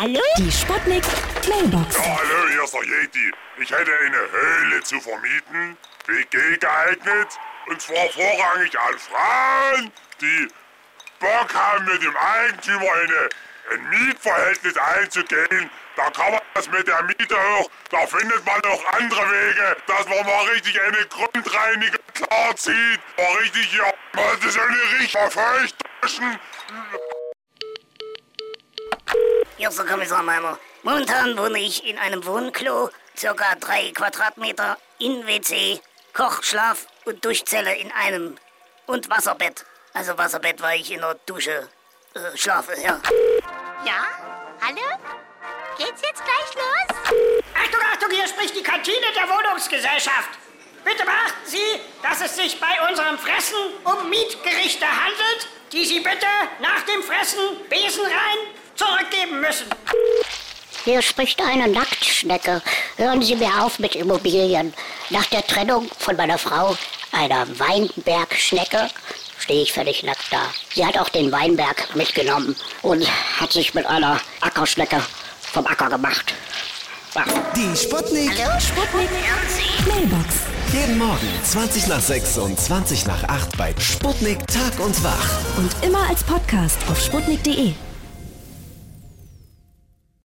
Hallo? Die Sputnik Mailbox. Ja, hallo, hier ist der Yeti. Ich hätte eine Höhle zu vermieten, WG geeignet, und zwar vorrangig an Frauen, die Bock haben, mit dem Eigentümer eine, ein Mietverhältnis einzugehen. Da kann man das mit der Miete hoch, da findet man auch andere Wege, dass man mal richtig eine Grundreinigung klarzieht. Mal richtig hier, mal so eine richtig verfeuchten. Hier Kommissar Meimer. Momentan wohne ich in einem Wohnklo, circa drei Quadratmeter, in WC, Koch, Schlaf und Duschzelle in einem und Wasserbett. Also Wasserbett, weil ich in der Dusche äh, schlafe, ja. Ja? Hallo? Geht's jetzt gleich los? Achtung, Achtung, hier spricht die Kantine der Wohnungsgesellschaft. Bitte beachten Sie, dass es sich bei unserem Fressen um Mietgerichte handelt, die Sie bitte nach dem Fressen besenrein zurückgeben müssen. Hier spricht eine Nacktschnecke. Hören Sie mir auf mit Immobilien. Nach der Trennung von meiner Frau, einer Weinbergschnecke, stehe ich völlig nackt da. Sie hat auch den Weinberg mitgenommen und hat sich mit einer Ackerschnecke vom Acker gemacht. Ja. Die Sputnik. Sputnik Mailbox. Jeden Morgen 20 nach 6 und 20 nach 8 bei Sputnik Tag und Wach. Und immer als Podcast auf sputnik.de.